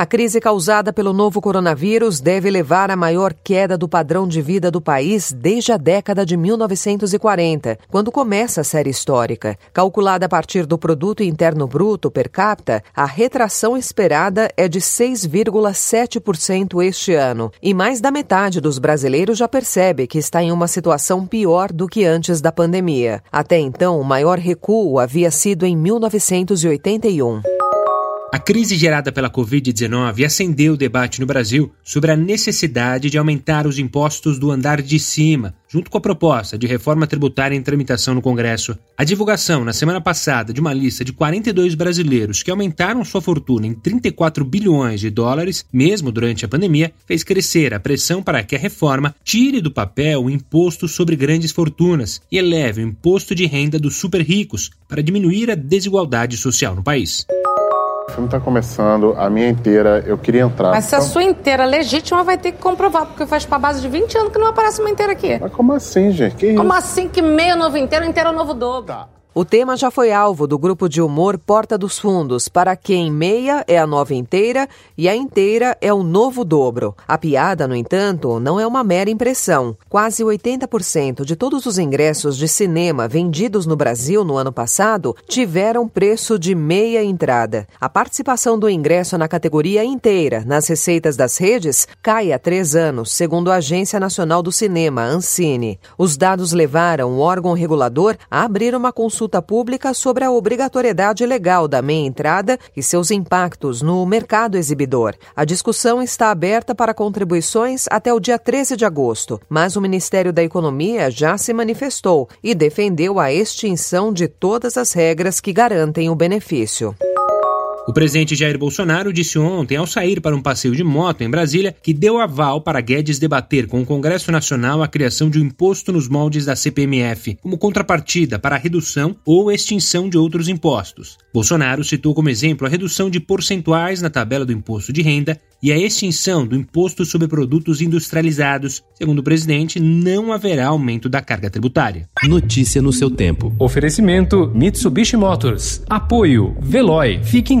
A crise causada pelo novo coronavírus deve levar à maior queda do padrão de vida do país desde a década de 1940, quando começa a série histórica. Calculada a partir do produto interno bruto per capita, a retração esperada é de 6,7% este ano, e mais da metade dos brasileiros já percebe que está em uma situação pior do que antes da pandemia. Até então, o maior recuo havia sido em 1981. A crise gerada pela Covid-19 acendeu o debate no Brasil sobre a necessidade de aumentar os impostos do andar de cima, junto com a proposta de reforma tributária em tramitação no Congresso. A divulgação na semana passada de uma lista de 42 brasileiros que aumentaram sua fortuna em 34 bilhões de dólares, mesmo durante a pandemia, fez crescer a pressão para que a reforma tire do papel o imposto sobre grandes fortunas e eleve o imposto de renda dos super ricos para diminuir a desigualdade social no país. O filme está começando, a minha inteira, eu queria entrar. Mas se a sua inteira é legítima, vai ter que comprovar, porque faz pra base de 20 anos que não aparece uma inteira aqui. Mas como assim, gente? Que Como isso? assim que meio novo inteiro, inteiro novo dobro? Tá. O tema já foi alvo do grupo de humor Porta dos Fundos, para quem meia é a nova inteira e a inteira é o novo dobro. A piada, no entanto, não é uma mera impressão. Quase 80% de todos os ingressos de cinema vendidos no Brasil no ano passado tiveram preço de meia entrada. A participação do ingresso na categoria inteira nas receitas das redes cai há três anos, segundo a Agência Nacional do Cinema, Ancine. Os dados levaram o órgão regulador a abrir uma consulta pública sobre a obrigatoriedade legal da meia entrada e seus impactos no mercado exibidor. A discussão está aberta para contribuições até o dia 13 de agosto, mas o Ministério da Economia já se manifestou e defendeu a extinção de todas as regras que garantem o benefício. O presidente Jair Bolsonaro disse ontem, ao sair para um passeio de moto em Brasília, que deu aval para Guedes debater com o Congresso Nacional a criação de um imposto nos moldes da CPMF, como contrapartida para a redução ou extinção de outros impostos. Bolsonaro citou como exemplo a redução de percentuais na tabela do imposto de renda e a extinção do imposto sobre produtos industrializados. Segundo o presidente, não haverá aumento da carga tributária. Notícia no seu tempo. Oferecimento Mitsubishi Motors. Apoio Veloy. Fique em